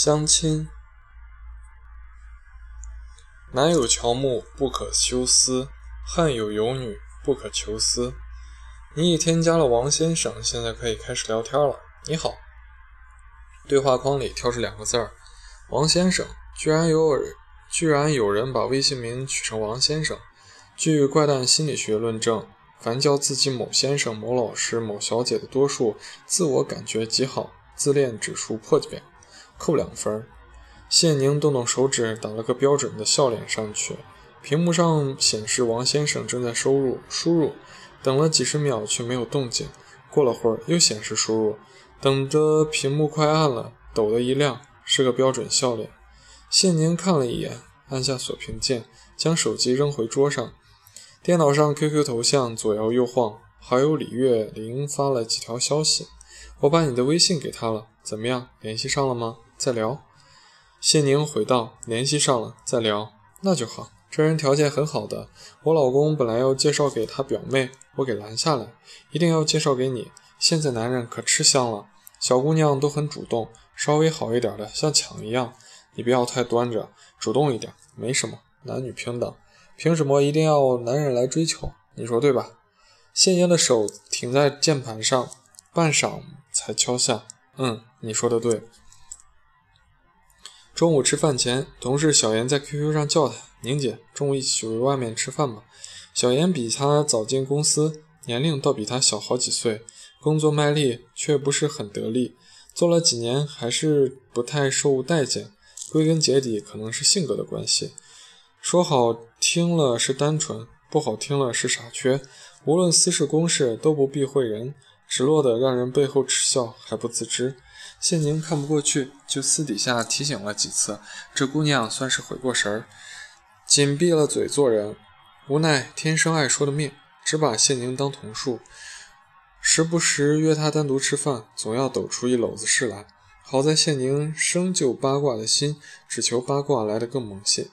相亲。男有乔木，不可休思；汉有游女，不可求思。你已添加了王先生，现在可以开始聊天了。你好。对话框里跳出两个字儿：王先生。居然有人，居然有人把微信名取成王先生。据怪诞心理学论证。凡叫自己某先生、某老师、某小姐的多数，自我感觉极好，自恋指数破表，扣两分。谢宁动动手指，打了个标准的笑脸上去。屏幕上显示王先生正在输入，输入，等了几十秒却没有动静。过了会儿又显示输入，等着屏幕快暗了，抖的一亮，是个标准笑脸。谢宁看了一眼，按下锁屏键，将手机扔回桌上。电脑上 QQ 头像左摇右晃，好友李月玲发了几条消息，我把你的微信给他了，怎么样？联系上了吗？再聊。谢宁回道：联系上了，再聊。那就好，这人条件很好的，我老公本来要介绍给他表妹，我给拦下来，一定要介绍给你。现在男人可吃香了，小姑娘都很主动，稍微好一点的像抢一样，你不要太端着，主动一点，没什么，男女平等。凭什么一定要男人来追求？你说对吧？谢宁的手停在键盘上，半晌才敲下。嗯，你说的对。中午吃饭前，同事小严在 QQ 上叫他：“宁姐，中午一起去外面吃饭吧。”小严比他早进公司，年龄倒比他小好几岁，工作卖力却不是很得力，做了几年还是不太受待见。归根结底，可能是性格的关系。说好听了是单纯，不好听了是傻缺。无论私事公事都不避讳人，直落的让人背后耻笑还不自知。谢宁看不过去，就私底下提醒了几次。这姑娘算是回过神儿，紧闭了嘴做人。无奈天生爱说的命，只把谢宁当同树，时不时约她单独吃饭，总要抖出一篓子事来。好在谢宁生就八卦的心，只求八卦来得更猛些。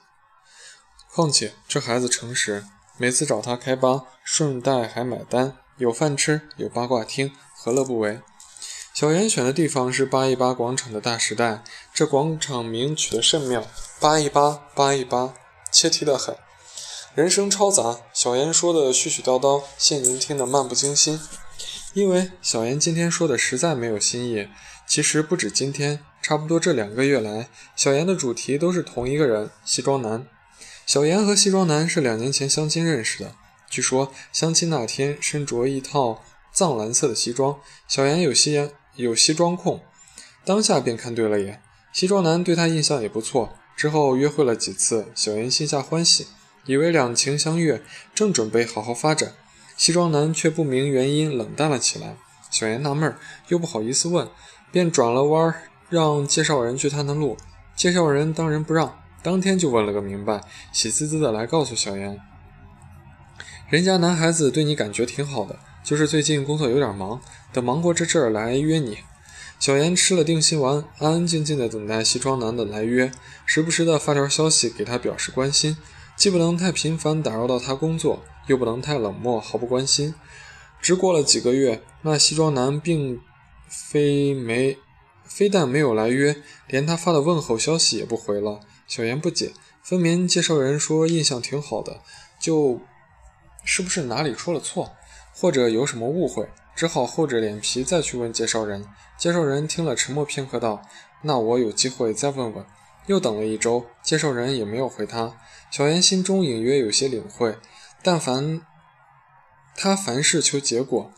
况且这孩子诚实，每次找他开帮，顺带还买单，有饭吃，有八卦听，何乐不为？小严选的地方是八一八广场的大时代，这广场名取得甚妙，八一八，八一八，切题的很。人声嘈杂，小严说的絮絮叨叨，谢宁听得漫不经心，因为小严今天说的实在没有新意。其实不止今天，差不多这两个月来，小严的主题都是同一个人——西装男。小严和西装男是两年前相亲认识的。据说相亲那天身着一套藏蓝色的西装，小严有西有西装控，当下便看对了眼。西装男对他印象也不错，之后约会了几次，小严心下欢喜，以为两情相悦，正准备好好发展，西装男却不明原因冷淡了起来。小严纳闷，又不好意思问，便转了弯儿，让介绍人去探探路。介绍人当仁不让。当天就问了个明白，喜滋滋的来告诉小严，人家男孩子对你感觉挺好的，就是最近工作有点忙，等忙过这阵儿来约你。小严吃了定心丸，安安静静的等待西装男的来约，时不时的发条消息给他表示关心，既不能太频繁打扰到他工作，又不能太冷漠毫不关心。只过了几个月，那西装男并非没，非但没有来约，连他发的问候消息也不回了。小严不解，分明介绍人说印象挺好的，就是不是哪里出了错，或者有什么误会，只好厚着脸皮再去问介绍人。介绍人听了，沉默片刻，道：“那我有机会再问问。”又等了一周，介绍人也没有回他。小严心中隐约有些领会，但凡他凡事求结果，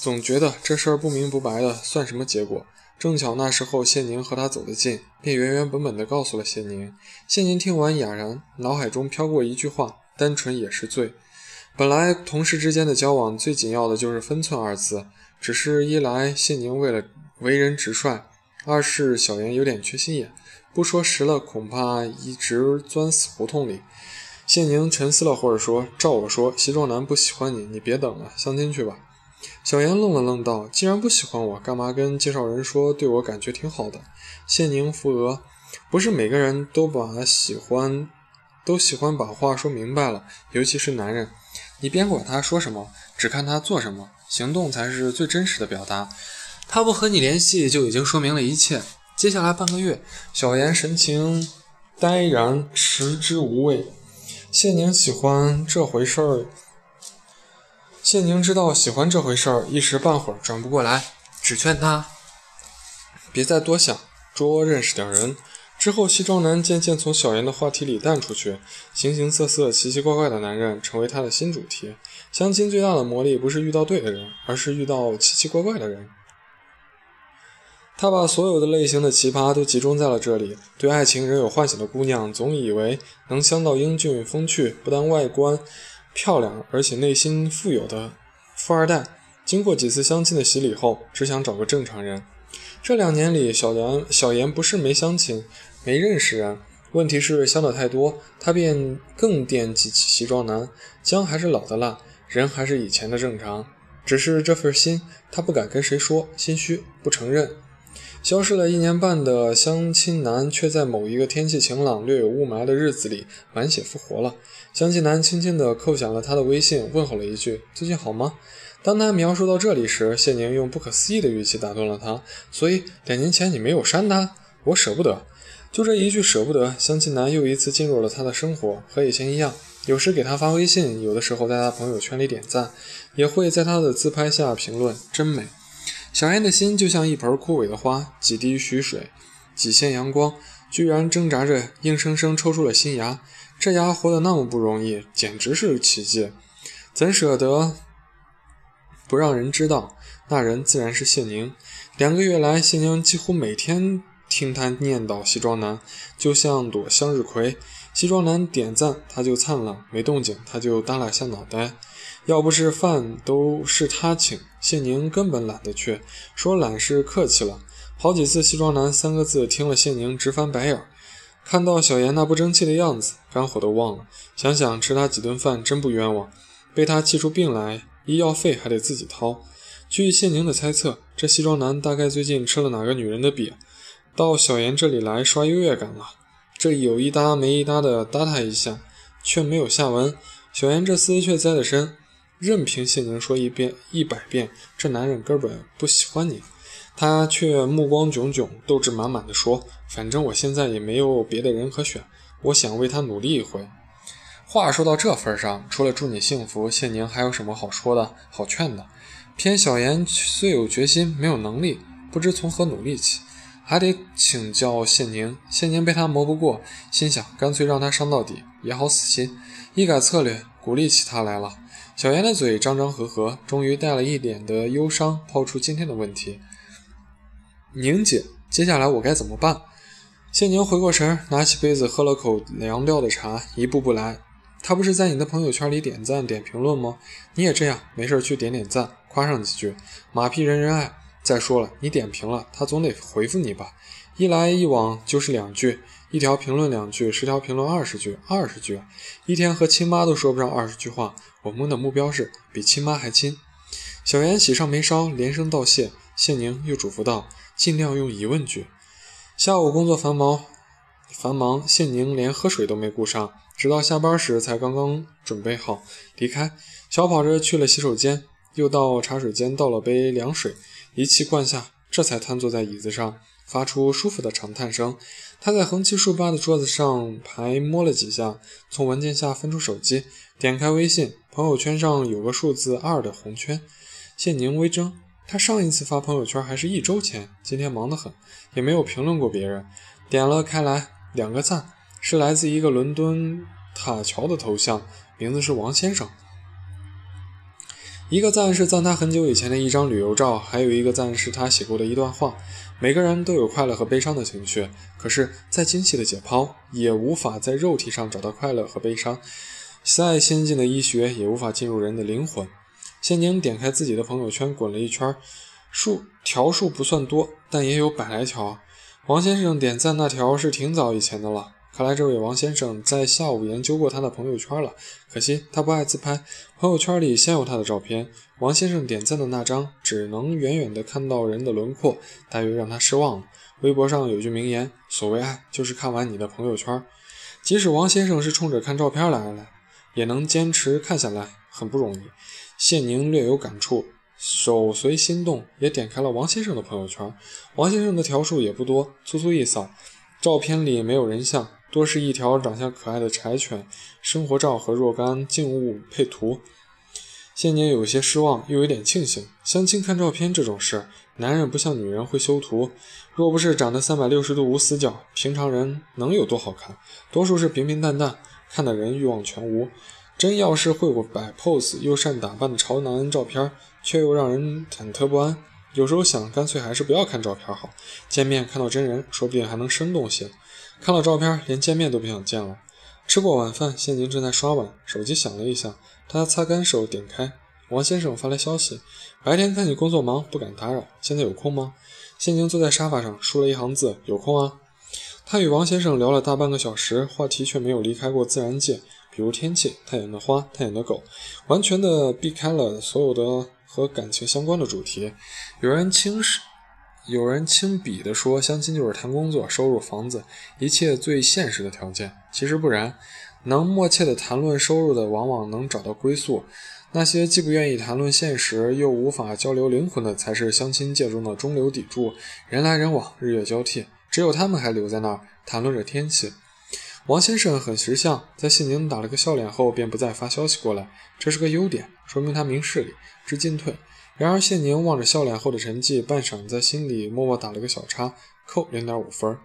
总觉得这事儿不明不白的，算什么结果？正巧那时候谢宁和他走得近，便原原本本地告诉了谢宁。谢宁听完哑然，脑海中飘过一句话：“单纯也是罪。”本来同事之间的交往最紧要的就是分寸二字，只是一来谢宁为了为人直率，二是小严有点缺心眼，不说实了，恐怕一直钻死胡同里。谢宁沉思了会儿，说：“照我说，西装男不喜欢你，你别等了，相亲去吧。”小严愣了愣，道：“既然不喜欢我，干嘛跟介绍人说对我感觉挺好的？”谢宁扶额：“不是每个人都把喜欢，都喜欢把话说明白了，尤其是男人。你别管他说什么，只看他做什么，行动才是最真实的表达。他不和你联系，就已经说明了一切。接下来半个月，小妍神情呆然，食之无味。谢宁喜欢这回事儿，谢宁知道喜欢这回事儿，一时半会儿转不过来，只劝他别再多想，多认识点人。之后，西装男渐渐从小妍的话题里淡出去，形形色色、奇奇怪怪的男人成为他的新主题。相亲最大的魔力不是遇到对的人，而是遇到奇奇怪怪的人。他把所有的类型的奇葩都集中在了这里。对爱情仍有幻想的姑娘，总以为能相到英俊风趣、不但外观漂亮，而且内心富有的富二代。经过几次相亲的洗礼后，只想找个正常人。这两年里，小杨、小妍不是没相亲。没认识人，问题是相的太多，他便更惦记起西装男。姜还是老的辣，人还是以前的正常，只是这份心他不敢跟谁说，心虚不承认。消失了一年半的相亲男，却在某一个天气晴朗、略有雾霾的日子里满血复活了。相亲男轻轻地扣响了他的微信，问候了一句：“最近好吗？”当他描述到这里时，谢宁用不可思议的语气打断了他：“所以两年前你没有删他？我舍不得。”就这一句舍不得，相亲男又一次进入了他的生活，和以前一样，有时给他发微信，有的时候在他朋友圈里点赞，也会在他的自拍下评论，真美。小燕的心就像一盆枯萎的花，几滴雨水，几线阳光，居然挣扎着硬生生抽出了新芽。这芽活得那么不容易，简直是奇迹，怎舍得不让人知道？那人自然是谢宁。两个月来，谢宁几乎每天。听他念叨西装男，就像朵向日葵。西装男点赞，他就灿烂；没动静，他就耷拉下脑袋。要不是饭都是他请，谢宁根本懒得去。说懒是客气了。好几次“西装男”三个字，听了谢宁直翻白眼。看到小妍那不争气的样子，肝火都忘了。想想吃他几顿饭，真不冤枉。被他气出病来，医药费还得自己掏。据谢宁的猜测，这西装男大概最近吃了哪个女人的瘪。到小妍这里来刷优越感了，这有一搭没一搭的搭他一下，却没有下文。小妍这厮却栽得深，任凭谢宁说一遍一百遍，这男人根本不喜欢你，他却目光炯炯，斗志满满的说：“反正我现在也没有别的人可选，我想为他努力一回。”话说到这份上，除了祝你幸福，谢宁还有什么好说的好劝的？偏小妍虽有决心，没有能力，不知从何努力起。还得请教谢宁，谢宁被他磨不过，心想干脆让他伤到底也好死心。一改策略，鼓励起他来了。小妍的嘴张张合合，终于带了一点的忧伤，抛出今天的问题：“宁姐，接下来我该怎么办？”谢宁回过神，拿起杯子喝了口凉掉的茶，一步步来。他不是在你的朋友圈里点赞点评论吗？你也这样，没事去点点赞，夸上几句，马屁人人爱。再说了，你点评了，他总得回复你吧？一来一往就是两句，一条评论两句，十条评论二十句，二十句，一天和亲妈都说不上二十句话。我们的目标是比亲妈还亲。小妍喜上眉梢，连声道谢。谢宁又嘱咐道：“尽量用疑问句。”下午工作繁忙，繁忙，谢宁连喝水都没顾上，直到下班时才刚刚准备好离开，小跑着去了洗手间，又到茶水间倒了杯凉水。一气灌下，这才瘫坐在椅子上，发出舒服的长叹声。他在横七竖八的桌子上排摸了几下，从文件下分出手机，点开微信，朋友圈上有个数字二的红圈。谢宁微怔，他上一次发朋友圈还是一周前，今天忙得很，也没有评论过别人。点了开来，两个赞，是来自一个伦敦塔桥的头像，名字是王先生。一个赞是赞他很久以前的一张旅游照，还有一个赞是他写过的一段话。每个人都有快乐和悲伤的情绪，可是再精细的解剖，也无法在肉体上找到快乐和悲伤；再先进的医学，也无法进入人的灵魂。谢宁点开自己的朋友圈，滚了一圈，数条数不算多，但也有百来条。王先生点赞那条是挺早以前的了。看来这位王先生在下午研究过他的朋友圈了，可惜他不爱自拍，朋友圈里先有他的照片。王先生点赞的那张只能远远的看到人的轮廓，大约让他失望了。微博上有句名言：“所谓爱，就是看完你的朋友圈。”即使王先生是冲着看照片来的，也能坚持看下来，很不容易。谢宁略有感触，手随心动，也点开了王先生的朋友圈。王先生的条数也不多，粗粗一扫，照片里没有人像，多是一条长相可爱的柴犬、生活照和若干静物配图。现年有些失望，又有点庆幸。相亲看照片这种事，男人不像女人会修图，若不是长得三百六十度无死角，平常人能有多好看？多数是平平淡淡，看的人欲望全无。真要是会过摆 pose 又善打扮的潮男照片，却又让人忐忑不安。有时候想，干脆还是不要看照片好，见面看到真人，说不定还能生动些。看了照片，连见面都不想见了。吃过晚饭，谢宁正在刷碗，手机响了一下。他擦干手，点开，王先生发来消息：白天看你工作忙，不敢打扰，现在有空吗？谢宁坐在沙发上，输了一行字：有空啊。他与王先生聊了大半个小时，话题却没有离开过自然界，比如天气、太阳的花、太阳的狗，完全的避开了所有的和感情相关的主题。有人轻视，有人轻鄙地说，相亲就是谈工作、收入、房子，一切最现实的条件。其实不然。能默契地谈论收入的，往往能找到归宿；那些既不愿意谈论现实，又无法交流灵魂的，才是相亲界中的中流砥柱。人来人往，日月交替，只有他们还留在那儿谈论着天气。王先生很识相，在谢宁打了个笑脸后，便不再发消息过来，这是个优点，说明他明事理，知进退。然而谢宁望着笑脸后的成绩，半晌在心里默默打了个小叉，扣零点五分。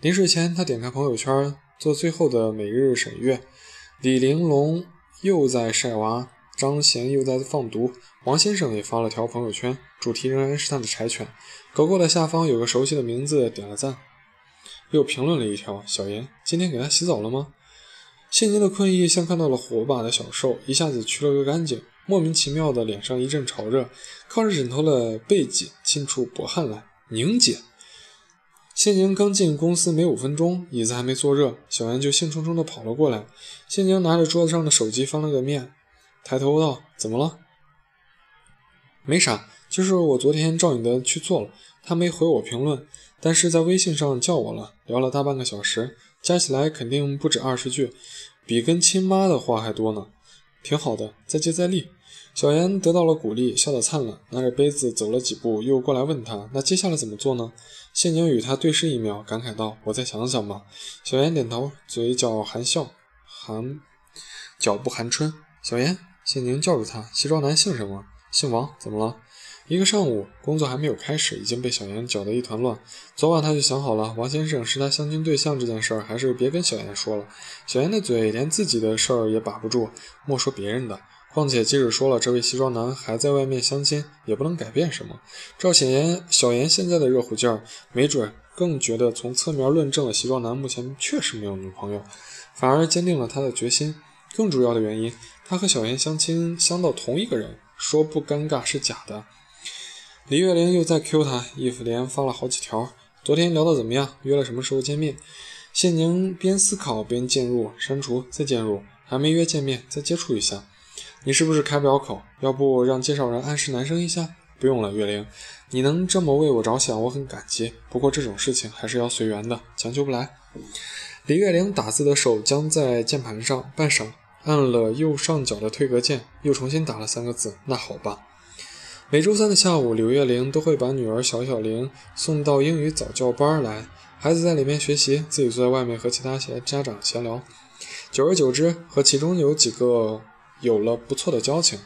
临睡前，他点开朋友圈。做最后的每日审阅，李玲珑又在晒娃，张贤又在放毒，王先生也发了条朋友圈，主题仍然是他的柴犬。狗狗的下方有个熟悉的名字，点了赞，又评论了一条：小严，今天给他洗澡了吗？谢宁的困意像看到了火把的小兽，一下子去了个干净，莫名其妙的脸上一阵潮热，靠着枕头的背脊沁出薄汗来。宁姐。谢宁刚进公司没五分钟，椅子还没坐热，小严就兴冲冲地跑了过来。谢宁拿着桌子上的手机翻了个面，抬头道：“怎么了？”“没啥，就是我昨天照你的去做了。”他没回我评论，但是在微信上叫我了，聊了大半个小时，加起来肯定不止二十句，比跟亲妈的话还多呢。挺好的，再接再厉。小严得到了鼓励，笑得灿烂，拿着杯子走了几步，又过来问他：“那接下来怎么做呢？”谢宁与他对视一秒，感慨道：“我再想想吧。”小严点头，嘴角含笑，含脚步含春。小严，谢宁叫住他：“西装男姓什么？姓王，怎么了？”一个上午，工作还没有开始，已经被小严搅得一团乱。昨晚他就想好了，王先生是他相亲对象这件事儿，还是别跟小严说了。小严的嘴连自己的事儿也把不住，莫说别人的。况且，即使说了这位西装男还在外面相亲，也不能改变什么。赵显言、小严现在的热乎劲儿，没准更觉得从侧面论证了西装男目前确实没有女朋友，反而坚定了他的决心。更主要的原因，他和小严相亲相到同一个人，说不尴尬是假的。李月玲又在 Q 他，衣服连发了好几条。昨天聊得怎么样？约了什么时候见面？谢宁边思考边渐入，删除再渐入，还没约见面，再接触一下。你是不是开不了口？要不让介绍人暗示男生一下？不用了，月玲，你能这么为我着想，我很感激。不过这种事情还是要随缘的，强求不来。李月玲打字的手僵在键盘上，半晌按了右上角的退格键，又重新打了三个字：那好吧。每周三的下午，柳月玲都会把女儿小小玲送到英语早教班来，孩子在里面学习，自己坐在外面和其他家长闲聊。久而久之，和其中有几个。有了不错的交情，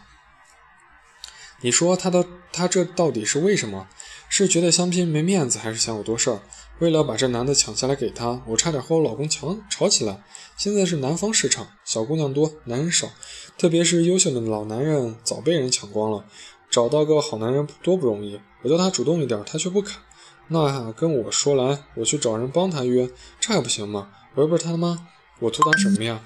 你说他的他这到底是为什么？是觉得相亲没面子，还是嫌我多事儿？为了把这男的抢下来给他，我差点和我老公抢吵起来。现在是南方市场，小姑娘多，男人少，特别是优秀的老男人早被人抢光了，找到个好男人多不容易。我叫他主动一点，他却不肯。那跟我说来，我去找人帮他约，这还不行吗？我又不是他妈，我图他什么呀？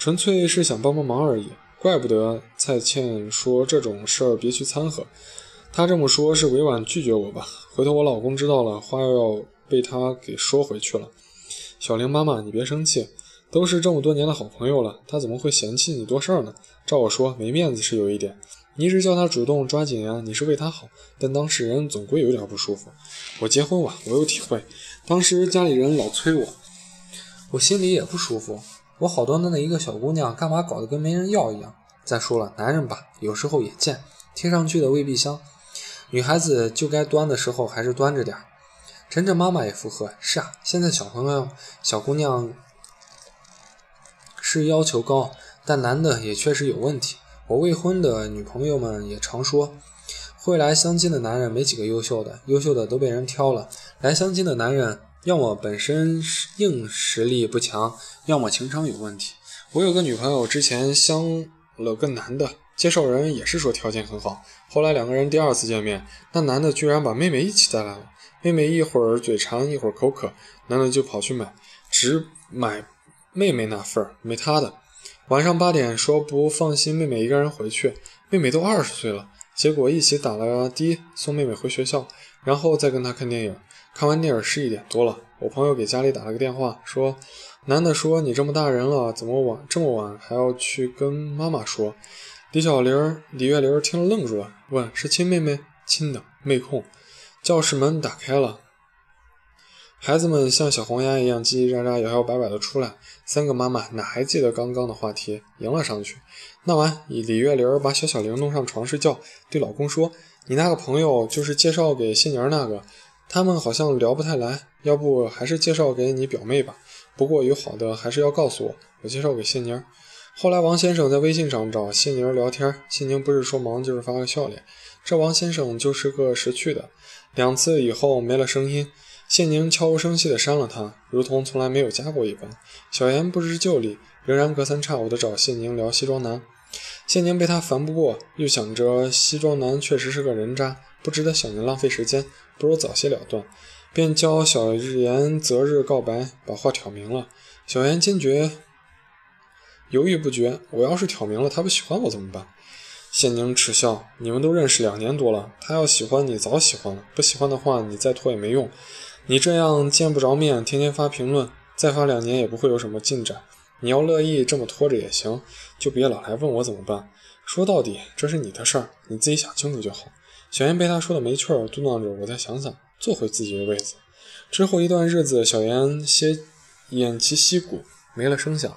纯粹是想帮帮忙而已，怪不得蔡倩说这种事儿别去掺和。她这么说，是委婉拒绝我吧？回头我老公知道了，话又要被他给说回去了。小玲妈妈，你别生气，都是这么多年的好朋友了，他怎么会嫌弃你多事儿呢？照我说，没面子是有一点，你一直叫他主动抓紧呀，你是为他好，但当事人总归有点不舒服。我结婚晚，我有体会，当时家里人老催我，我心里也不舒服。我好端端的一个小姑娘，干嘛搞得跟没人要一样？再说了，男人吧，有时候也贱，听上去的未必香。女孩子就该端的时候还是端着点儿。陈晨妈妈也附和：“是啊，现在小朋友、小姑娘是要求高，但男的也确实有问题。我未婚的女朋友们也常说，会来相亲的男人没几个优秀的，优秀的都被人挑了。来相亲的男人，要么本身硬实力不强，要么情商有问题。我有个女朋友，之前相了个男的。”介绍人也是说条件很好，后来两个人第二次见面，那男的居然把妹妹一起带来了。妹妹一会儿嘴馋，一会儿口渴，男的就跑去买，只买妹妹那份儿，没他的。晚上八点说不放心妹妹一个人回去，妹妹都二十岁了，结果一起打了的送妹妹回学校，然后再跟他看电影。看完电影十一点多了，我朋友给家里打了个电话，说男的说你这么大人了，怎么晚这么晚还要去跟妈妈说？李小玲、李月玲听了愣住了，问：“是亲妹妹？亲的，妹控。”教室门打开了，孩子们像小黄鸭一样叽叽喳喳、摇摇摆摆地出来。三个妈妈哪还记得刚刚的话题，迎了上去。那晚，李月玲把小小玲弄上床睡觉，对老公说：“你那个朋友就是介绍给谢宁那个，他们好像聊不太来，要不还是介绍给你表妹吧。不过有好的还是要告诉我，我介绍给谢宁。”后来，王先生在微信上找谢宁聊天，谢宁不是说忙就是发个笑脸。这王先生就是个识趣的。两次以后没了声音，谢宁悄无声息地删了他，如同从来没有加过一般。小妍不知就里，仍然隔三差五地找谢宁聊西装男。谢宁被他烦不过，又想着西装男确实是个人渣，不值得小宁浪费时间，不如早些了断，便教小妍择日告白，把话挑明了。小妍坚决。犹豫不决，我要是挑明了他不喜欢我怎么办？谢宁耻笑：“你们都认识两年多了，他要喜欢你早喜欢了，不喜欢的话你再拖也没用。你这样见不着面，天天发评论，再发两年也不会有什么进展。你要乐意这么拖着也行，就别老来问我怎么办。说到底，这是你的事儿，你自己想清楚就好。”小妍被他说的没趣儿，嘟囔着：“我再想想，坐回自己的位子。”之后一段日子，小妍歇偃旗息鼓，没了声响。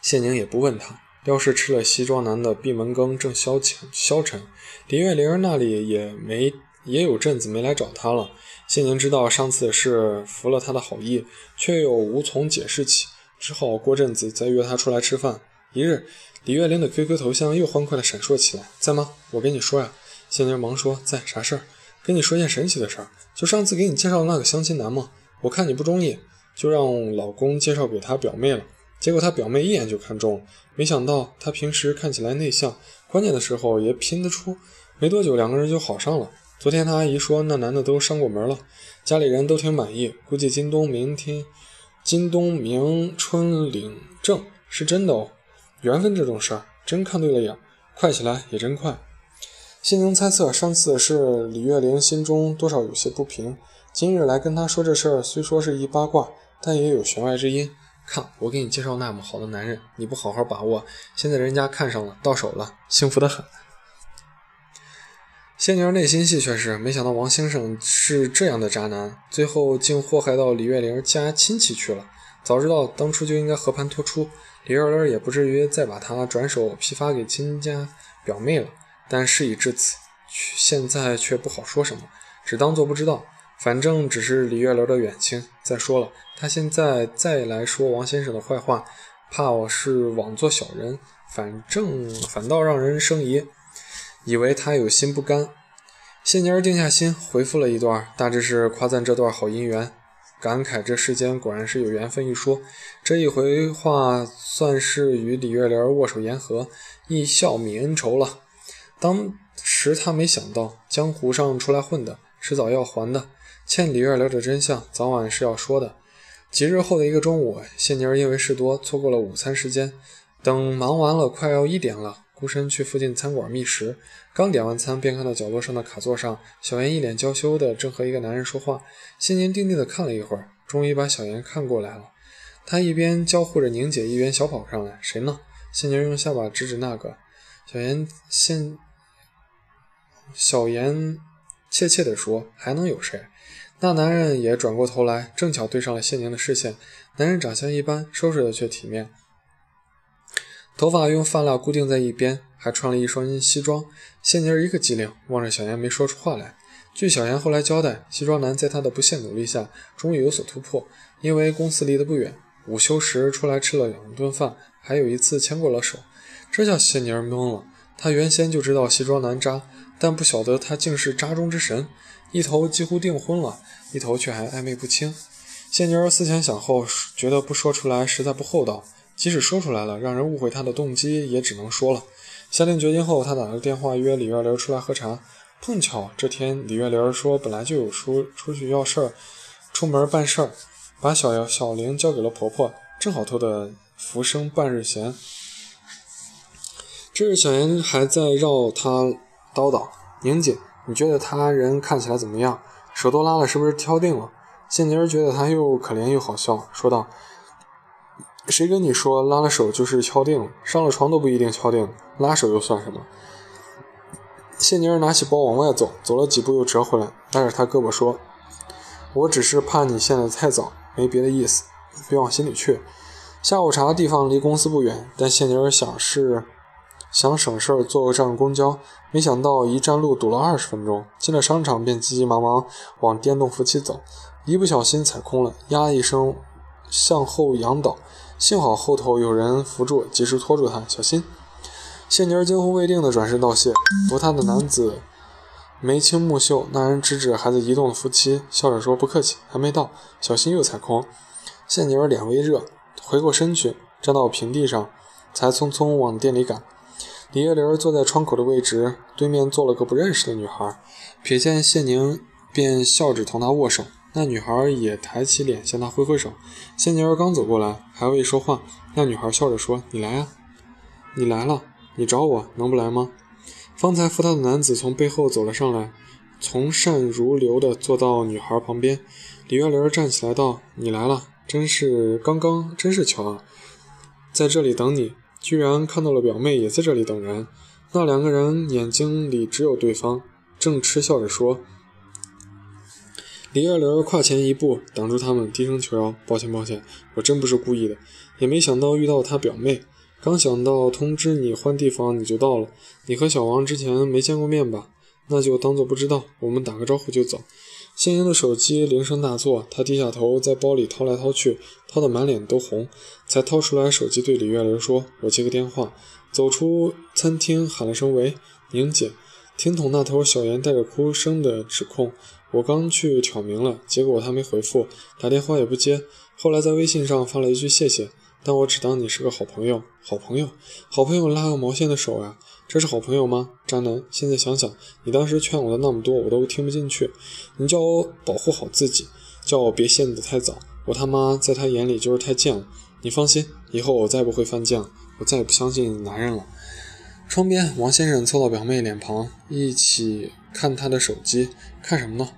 谢宁也不问他。要是吃了西装男的闭门羹，正消遣消沉。李月玲那里也没也有阵子没来找他了。谢宁知道上次是服了他的好意，却又无从解释起，只好过阵子再约他出来吃饭。一日，李月玲的 QQ 头像又欢快地闪烁起来，在吗？我跟你说呀。谢宁忙说在，啥事儿？跟你说件神奇的事儿，就上次给你介绍的那个相亲男嘛，我看你不中意，就让老公介绍给他表妹了。结果他表妹一眼就看中了，没想到他平时看起来内向，关键的时候也拼得出。没多久，两个人就好上了。昨天他阿姨说那男的都上过门了，家里人都挺满意，估计今冬明天，今冬明春领证是真的哦。缘分这种事儿，真看对了眼，快起来也真快。心灵猜测，上次是李月玲心中多少有些不平，今日来跟他说这事儿，虽说是一八卦，但也有弦外之音。看，我给你介绍那么好的男人，你不好好把握，现在人家看上了，到手了，幸福的很。谢宁内心戏却是，没想到王先生是这样的渣男，最后竟祸害到李月玲家亲戚去了。早知道当初就应该和盘托出，李月玲也不至于再把他转手批发给亲家表妹了。但事已至此，现在却不好说什么，只当做不知道。反正只是李月楼的远亲。再说了，他现在再来说王先生的坏话，怕我是枉做小人。反正反倒让人生疑，以为他有心不甘。谢妮儿定下心，回复了一段，大致是夸赞这段好姻缘，感慨这世间果然是有缘分一说。这一回话算是与李月莲握手言和，一笑泯恩仇了。当时他没想到，江湖上出来混的，迟早要还的。欠李月莲的真相，早晚是要说的。几日后的一个中午，谢妮儿因为事多，错过了午餐时间。等忙完了，快要一点了，孤身去附近餐馆觅食。刚点完餐，便看到角落上的卡座上，小妍一脸娇羞的正和一个男人说话。谢宁定定的看了一会儿，终于把小妍看过来了。他一边交互着宁姐，一边小跑上来：“谁呢？”谢宁用下巴指指那个。小妍现，小妍怯怯地说：“还能有谁？”那男人也转过头来，正巧对上了谢宁的视线。男人长相一般，收拾的却体面，头发用发蜡固定在一边，还穿了一双西装。谢妮儿一个机灵，望着小严没说出话来。据小严后来交代，西装男在他的不懈努力下，终于有所突破。因为公司离得不远，午休时出来吃了两顿饭，还有一次牵过了手。这下谢妮儿懵了。她原先就知道西装男渣，但不晓得他竟是渣中之神。一头几乎订婚了，一头却还暧昧不清。谢妮儿思前想后，觉得不说出来实在不厚道。即使说出来了，让人误会他的动机，也只能说了。下定决心后，他打了电话约李月玲出来喝茶。碰巧这天李月玲说本来就有出出去要事儿，出门办事儿，把小小玲交给了婆婆，正好偷得浮生半日闲。这日小妍还在绕他叨叨：“宁姐，你觉得他人看起来怎么样？手都拉了，是不是挑定了？”谢妮儿觉得他又可怜又好笑，说道。谁跟你说拉了手就是敲定了？上了床都不一定敲定，拉手又算什么？谢宁儿拿起包往外走，走了几步又折回来，拉着他胳膊说：“我只是怕你现在太早，没别的意思，别往心里去。”下午茶的地方离公司不远，但谢宁儿想是想省事儿坐个站公交，没想到一站路堵了二十分钟。进了商场便急急忙忙往电动扶梯走，一不小心踩空了，呀一声向后仰倒。幸好后头有人扶住，及时拖住他，小心！谢宁儿惊魂未定地转身道谢。扶她的男子眉清目秀，那人指指还在移动的扶梯，笑着说：“不客气，还没到，小心又踩空。”谢宁儿脸微热，回过身去，站到平地上，才匆匆往店里赶。李月玲坐在窗口的位置，对面坐了个不认识的女孩，瞥见谢宁，便笑着同她握手。那女孩也抬起脸向他挥挥手。仙妮儿刚走过来，还未说话，那女孩笑着说：“你来啊，你来了，你找我能不来吗？”方才扶她的男子从背后走了上来，从善如流地坐到女孩旁边。李月玲站起来道：“你来了，真是刚刚，真是巧啊，在这里等你，居然看到了表妹也在这里等人。”那两个人眼睛里只有对方，正嗤笑着说。李月玲跨前一步，挡住他们，低声求饶：“抱歉，抱歉，我真不是故意的，也没想到遇到她表妹。刚想到通知你换地方，你就到了。你和小王之前没见过面吧？那就当做不知道，我们打个招呼就走。”谢英的手机铃声大作，他低下头在包里掏来掏去，掏得满脸都红，才掏出来手机对李月玲说：“我接个电话。”走出餐厅，喊了声：“喂，宁姐。”听筒那头，小严带着哭声的指控。我刚去挑明了，结果他没回复，打电话也不接。后来在微信上发了一句谢谢，但我只当你是个好朋友。好朋友，好朋友拉个毛线的手啊！这是好朋友吗？渣男！现在想想，你当时劝我的那么多，我都听不进去。你叫我保护好自己，叫我别陷得太早。我他妈在他眼里就是太贱了。你放心，以后我再不会犯贱了，我再也不相信男人了。窗边，王先生凑到表妹脸旁，一起看他的手机。看什么呢？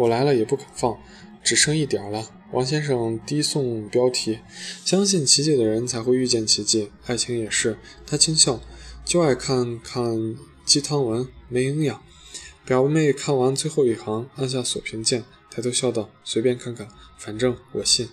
我来了也不肯放，只剩一点了。王先生低诵标题：相信奇迹的人才会遇见奇迹，爱情也是。他轻笑，就爱看看鸡汤文，没营养。表妹看完最后一行，按下锁屏键，抬头笑道：“随便看看，反正我信。”